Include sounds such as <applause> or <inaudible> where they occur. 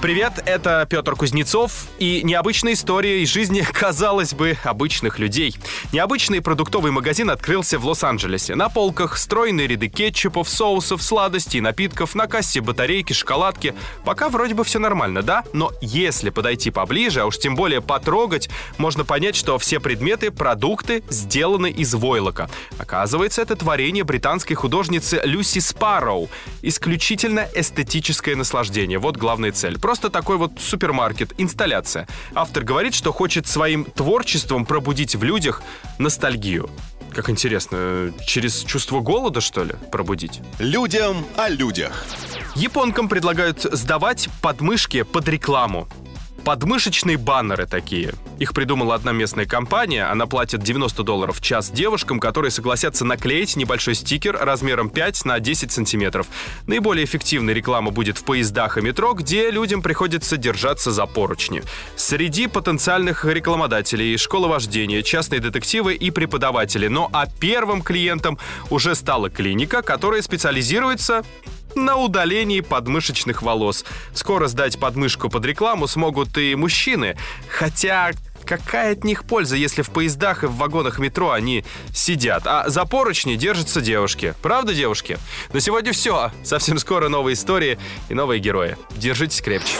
Привет, это Петр Кузнецов и необычная история из жизни, <laughs> казалось бы, обычных людей. Необычный продуктовый магазин открылся в Лос-Анджелесе. На полках стройные ряды кетчупов, соусов, сладостей, напитков, на кассе батарейки, шоколадки. Пока вроде бы все нормально, да? Но если подойти поближе, а уж тем более потрогать, можно понять, что все предметы, продукты сделаны из войлока. Оказывается, это творение британской художницы Люси Спарроу. Исключительно эстетическое наслаждение. Вот главная цель просто такой вот супермаркет, инсталляция. Автор говорит, что хочет своим творчеством пробудить в людях ностальгию. Как интересно, через чувство голода, что ли, пробудить? Людям о людях. Японкам предлагают сдавать подмышки под рекламу. Подмышечные баннеры такие. Их придумала одна местная компания. Она платит 90 долларов в час девушкам, которые согласятся наклеить небольшой стикер размером 5 на 10 сантиметров. Наиболее эффективная реклама будет в поездах и метро, где людям приходится держаться за поручни. Среди потенциальных рекламодателей школа вождения, частные детективы и преподаватели. Но а первым клиентом уже стала клиника, которая специализируется на удалении подмышечных волос. Скоро сдать подмышку под рекламу смогут и мужчины. Хотя какая от них польза, если в поездах и в вагонах метро они сидят, а за поручни держатся девушки. Правда, девушки? На сегодня все. Совсем скоро новые истории и новые герои. Держитесь крепче.